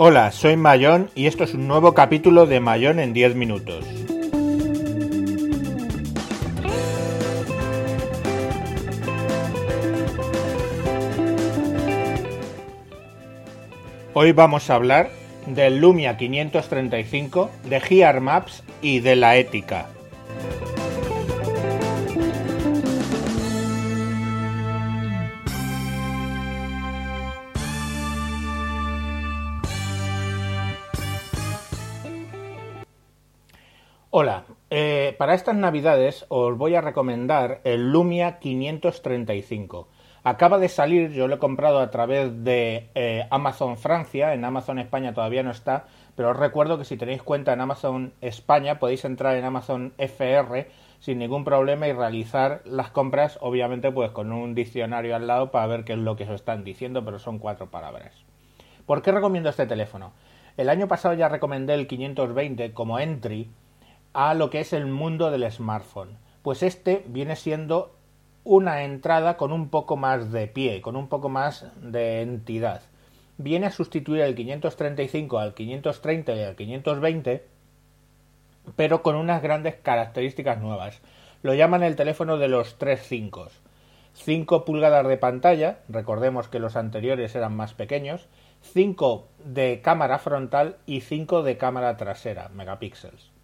Hola, soy Mayón y esto es un nuevo capítulo de Mayón en 10 minutos. Hoy vamos a hablar del Lumia 535, de Gear Maps y de la ética. Hola, eh, para estas navidades os voy a recomendar el Lumia 535. Acaba de salir, yo lo he comprado a través de eh, Amazon Francia, en Amazon España todavía no está, pero os recuerdo que si tenéis cuenta en Amazon España podéis entrar en Amazon FR sin ningún problema y realizar las compras, obviamente pues con un diccionario al lado para ver qué es lo que os están diciendo, pero son cuatro palabras. ¿Por qué recomiendo este teléfono? El año pasado ya recomendé el 520 como entry a lo que es el mundo del smartphone. Pues este viene siendo una entrada con un poco más de pie, con un poco más de entidad. Viene a sustituir el 535 al 530 y al 520, pero con unas grandes características nuevas. Lo llaman el teléfono de los tres 5. 5 pulgadas de pantalla, recordemos que los anteriores eran más pequeños, 5 de cámara frontal y 5 de cámara trasera, megapíxeles.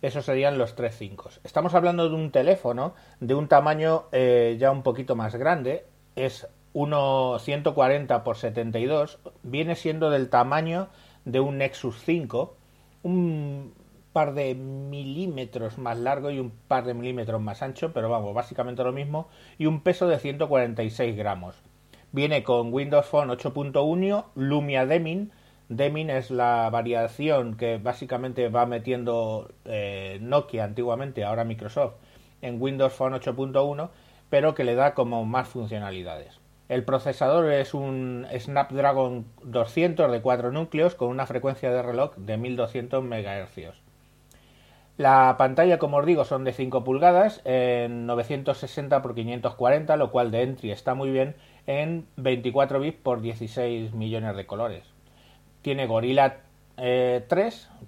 Esos serían los tres 5. Estamos hablando de un teléfono de un tamaño eh, ya un poquito más grande. Es 140 por 72. Viene siendo del tamaño de un Nexus 5. Un par de milímetros más largo y un par de milímetros más ancho, pero vamos, básicamente lo mismo. Y un peso de 146 gramos. Viene con Windows Phone 8.1, Lumia Deming, Deming es la variación que básicamente va metiendo eh, Nokia antiguamente, ahora Microsoft, en Windows Phone 8.1, pero que le da como más funcionalidades. El procesador es un Snapdragon 200 de 4 núcleos con una frecuencia de reloj de 1200 MHz. La pantalla, como os digo, son de 5 pulgadas en 960 x 540, lo cual de entry está muy bien en 24 bits por 16 millones de colores tiene Gorilla 3 eh,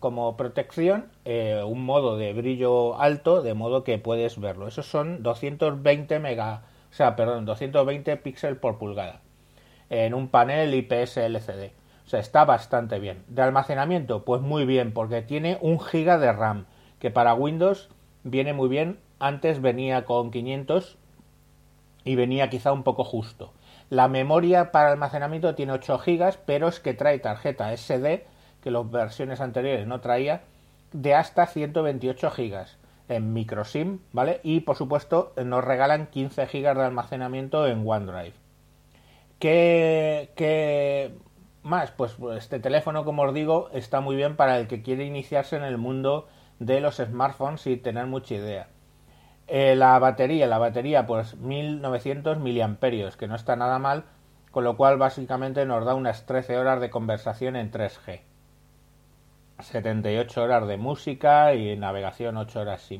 como protección, eh, un modo de brillo alto, de modo que puedes verlo. Esos son 220 mega, o sea, perdón, 220 píxeles por pulgada en un panel IPS LCD. O sea, está bastante bien. De almacenamiento, pues muy bien, porque tiene un giga de RAM, que para Windows viene muy bien. Antes venía con 500 y venía quizá un poco justo. La memoria para almacenamiento tiene 8 GB, pero es que trae tarjeta SD, que las versiones anteriores no traía, de hasta 128 GB en microSIM, ¿vale? Y por supuesto nos regalan 15 GB de almacenamiento en OneDrive. ¿Qué, ¿Qué, más? Pues este teléfono, como os digo, está muy bien para el que quiere iniciarse en el mundo de los smartphones sin tener mucha idea. Eh, la batería, la batería pues 1900 miliamperios, que no está nada mal, con lo cual básicamente nos da unas 13 horas de conversación en 3G. 78 horas de música y navegación 8 horas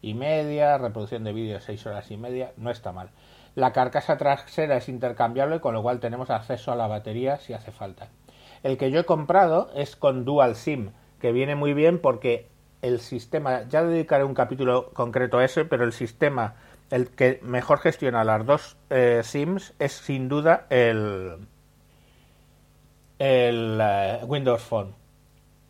y, media, reproducción de vídeo 6 horas y media, no está mal. La carcasa trasera es intercambiable, con lo cual tenemos acceso a la batería si hace falta. El que yo he comprado es con Dual SIM, que viene muy bien porque el sistema, ya dedicaré un capítulo concreto a ese, pero el sistema, el que mejor gestiona las dos eh, SIMs es sin duda el, eh, Windows Phone.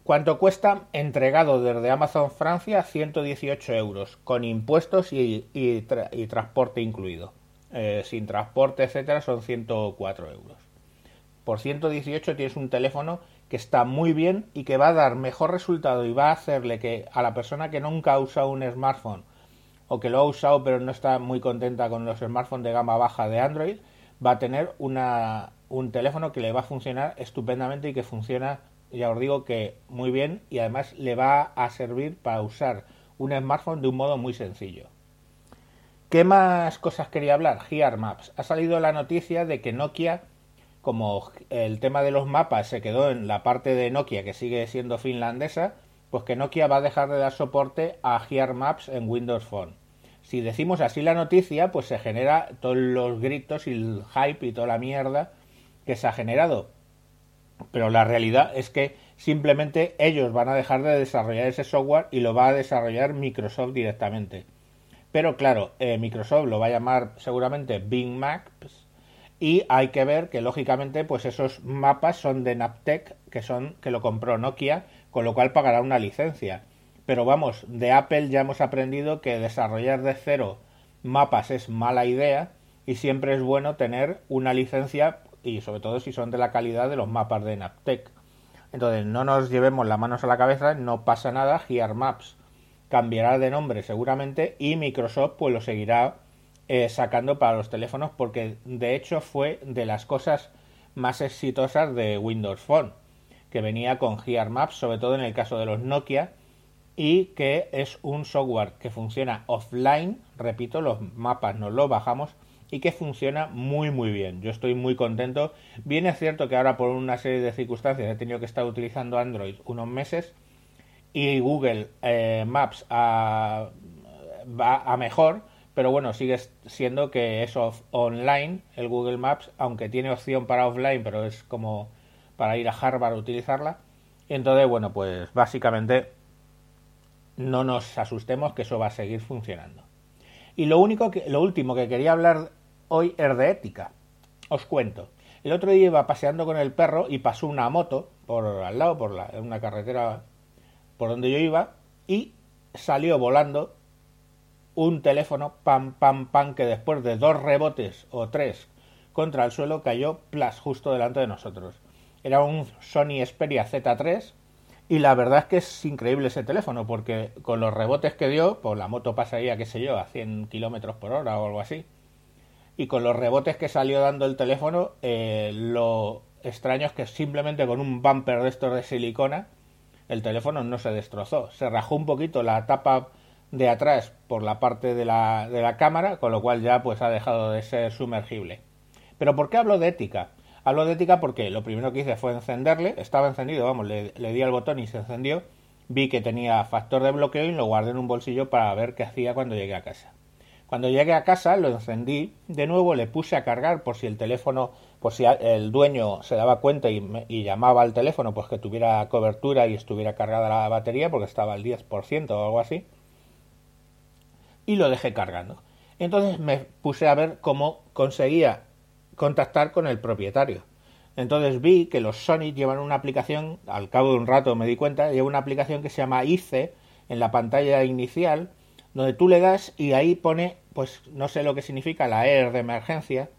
¿Cuánto cuesta? Entregado desde Amazon Francia 118 euros, con impuestos y, y, transporte incluido. Eh, sin transporte, etcétera, son 104 euros. Por 118 tienes un teléfono que está muy bien y que va a dar mejor resultado y va a hacerle que a la persona que nunca ha usado un smartphone o que lo ha usado pero no está muy contenta con los smartphones de gama baja de Android, va a tener una, un teléfono que le va a funcionar estupendamente y que funciona, ya os digo que muy bien y además le va a servir para usar un smartphone de un modo muy sencillo. ¿Qué más cosas quería hablar? Gear Maps. Ha salido la noticia de que Nokia como el tema de los mapas se quedó en la parte de Nokia que sigue siendo finlandesa, pues que Nokia va a dejar de dar soporte a Gear Maps en Windows Phone. Si decimos así la noticia, pues se genera todos los gritos y el hype y toda la mierda que se ha generado. Pero la realidad es que simplemente ellos van a dejar de desarrollar ese software y lo va a desarrollar Microsoft directamente. Pero claro, eh, Microsoft lo va a llamar seguramente Bing Maps y hay que ver que lógicamente pues esos mapas son de Naptec que son que lo compró Nokia, con lo cual pagará una licencia. Pero vamos, de Apple ya hemos aprendido que desarrollar de cero mapas es mala idea y siempre es bueno tener una licencia y sobre todo si son de la calidad de los mapas de Naptec. Entonces no nos llevemos las manos a la cabeza, no pasa nada, Gear Maps cambiará de nombre seguramente y Microsoft pues lo seguirá eh, sacando para los teléfonos porque de hecho fue de las cosas más exitosas de Windows Phone que venía con Gear Maps sobre todo en el caso de los Nokia y que es un software que funciona offline repito los mapas nos los bajamos y que funciona muy muy bien. Yo estoy muy contento. Bien es cierto que ahora por una serie de circunstancias he tenido que estar utilizando Android unos meses y Google eh, Maps va a mejor, pero bueno, sigue siendo que es online el Google Maps, aunque tiene opción para offline, pero es como para ir a Harvard a utilizarla. Entonces, bueno, pues básicamente no nos asustemos que eso va a seguir funcionando. Y lo único que, lo último que quería hablar hoy es de ética. Os cuento. El otro día iba paseando con el perro y pasó una moto por al lado, por la, una carretera por donde yo iba, y salió volando un teléfono, pam, pam, pam, que después de dos rebotes o tres contra el suelo cayó plas justo delante de nosotros. Era un Sony Xperia Z3 y la verdad es que es increíble ese teléfono porque con los rebotes que dio, pues la moto pasaría, qué sé yo, a 100 kilómetros por hora o algo así y con los rebotes que salió dando el teléfono, eh, lo extraño es que simplemente con un bumper de estos de silicona, el teléfono no se destrozó. Se rajó un poquito la tapa de atrás por la parte de la, de la cámara, con lo cual ya pues ha dejado de ser sumergible. Pero ¿por qué hablo de ética? Hablo de ética porque lo primero que hice fue encenderle, estaba encendido, vamos, le, le di al botón y se encendió, vi que tenía factor de bloqueo y lo guardé en un bolsillo para ver qué hacía cuando llegué a casa. Cuando llegué a casa lo encendí de nuevo, le puse a cargar por si el teléfono, por si el dueño se daba cuenta y, llamaba al teléfono, pues que tuviera cobertura y estuviera cargada la batería, porque estaba al 10% o algo así. Y lo dejé cargando. Entonces me puse a ver cómo conseguía contactar con el propietario. Entonces vi que los Sony llevan una aplicación, al cabo de un rato me di cuenta, lleva una aplicación que se llama ICE en la pantalla inicial, donde tú le das y ahí pone, pues no sé lo que significa la E de emergencia,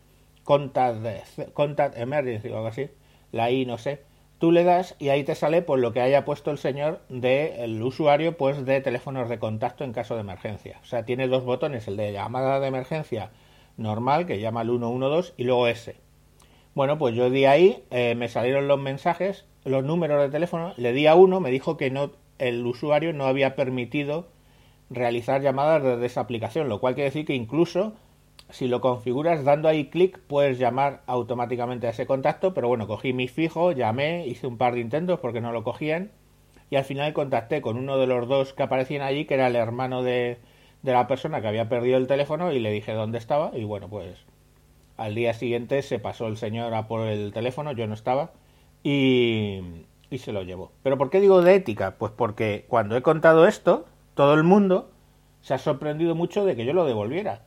contact, contact emergency o algo así, la I no sé, tú le das y ahí te sale pues lo que haya puesto el señor del usuario pues de teléfonos de contacto en caso de emergencia. O sea, tiene dos botones, el de llamada de emergencia normal, que llama el 112, y luego ese. Bueno, pues yo di ahí, eh, me salieron los mensajes, los números de teléfono, le di a uno, me dijo que no, el usuario no había permitido realizar llamadas desde esa aplicación, lo cual quiere decir que incluso si lo configuras dando ahí clic puedes llamar automáticamente a ese contacto, pero bueno, cogí mi fijo, llamé, hice un par de intentos porque no lo cogían y al final contacté con uno de los dos que aparecían allí, que era el hermano de, de la persona que había perdido el teléfono y le dije dónde estaba y bueno, pues al día siguiente se pasó el señor a por el teléfono, yo no estaba y, y se lo llevó. ¿Pero por qué digo de ética? Pues porque cuando he contado esto, todo el mundo se ha sorprendido mucho de que yo lo devolviera.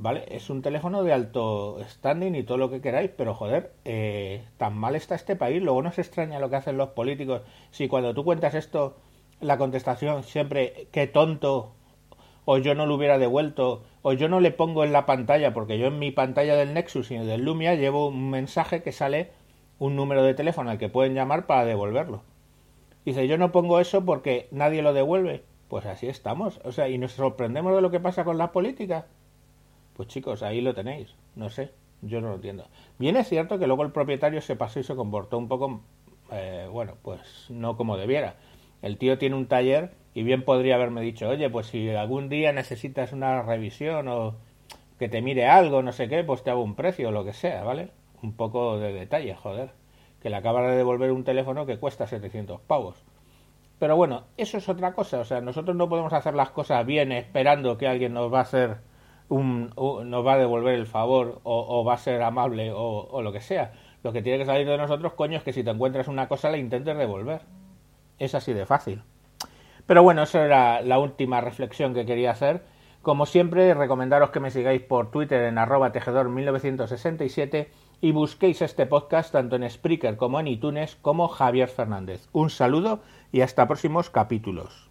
¿Vale? Es un teléfono de alto standing y todo lo que queráis, pero joder, eh, tan mal está este país. Luego no se extraña lo que hacen los políticos. Si cuando tú cuentas esto, la contestación siempre, qué tonto, o yo no lo hubiera devuelto, o yo no le pongo en la pantalla, porque yo en mi pantalla del Nexus y del Lumia llevo un mensaje que sale un número de teléfono al que pueden llamar para devolverlo. Dice, yo no pongo eso porque nadie lo devuelve. Pues así estamos. O sea, y nos sorprendemos de lo que pasa con la política. Pues chicos, ahí lo tenéis. No sé, yo no lo entiendo. Bien es cierto que luego el propietario se pasó y se comportó un poco, eh, bueno, pues no como debiera. El tío tiene un taller y bien podría haberme dicho, oye, pues si algún día necesitas una revisión o que te mire algo, no sé qué, pues te hago un precio o lo que sea, ¿vale? Un poco de detalle, joder. Que le acaba de devolver un teléfono que cuesta 700 pavos. Pero bueno, eso es otra cosa. O sea, nosotros no podemos hacer las cosas bien esperando que alguien nos va a hacer nos va a devolver el favor o, va a ser amable o, lo que sea. Lo que tiene que salir de nosotros, coño, es que si te encuentras una cosa la intentes devolver. Es así de fácil. Pero bueno, esa era la última reflexión que quería hacer. Como siempre, recomendaros que me sigáis por Twitter en arroba tejedor1967 y busquéis este podcast tanto en Spreaker como en iTunes como Javier Fernández. Un saludo y hasta próximos capítulos.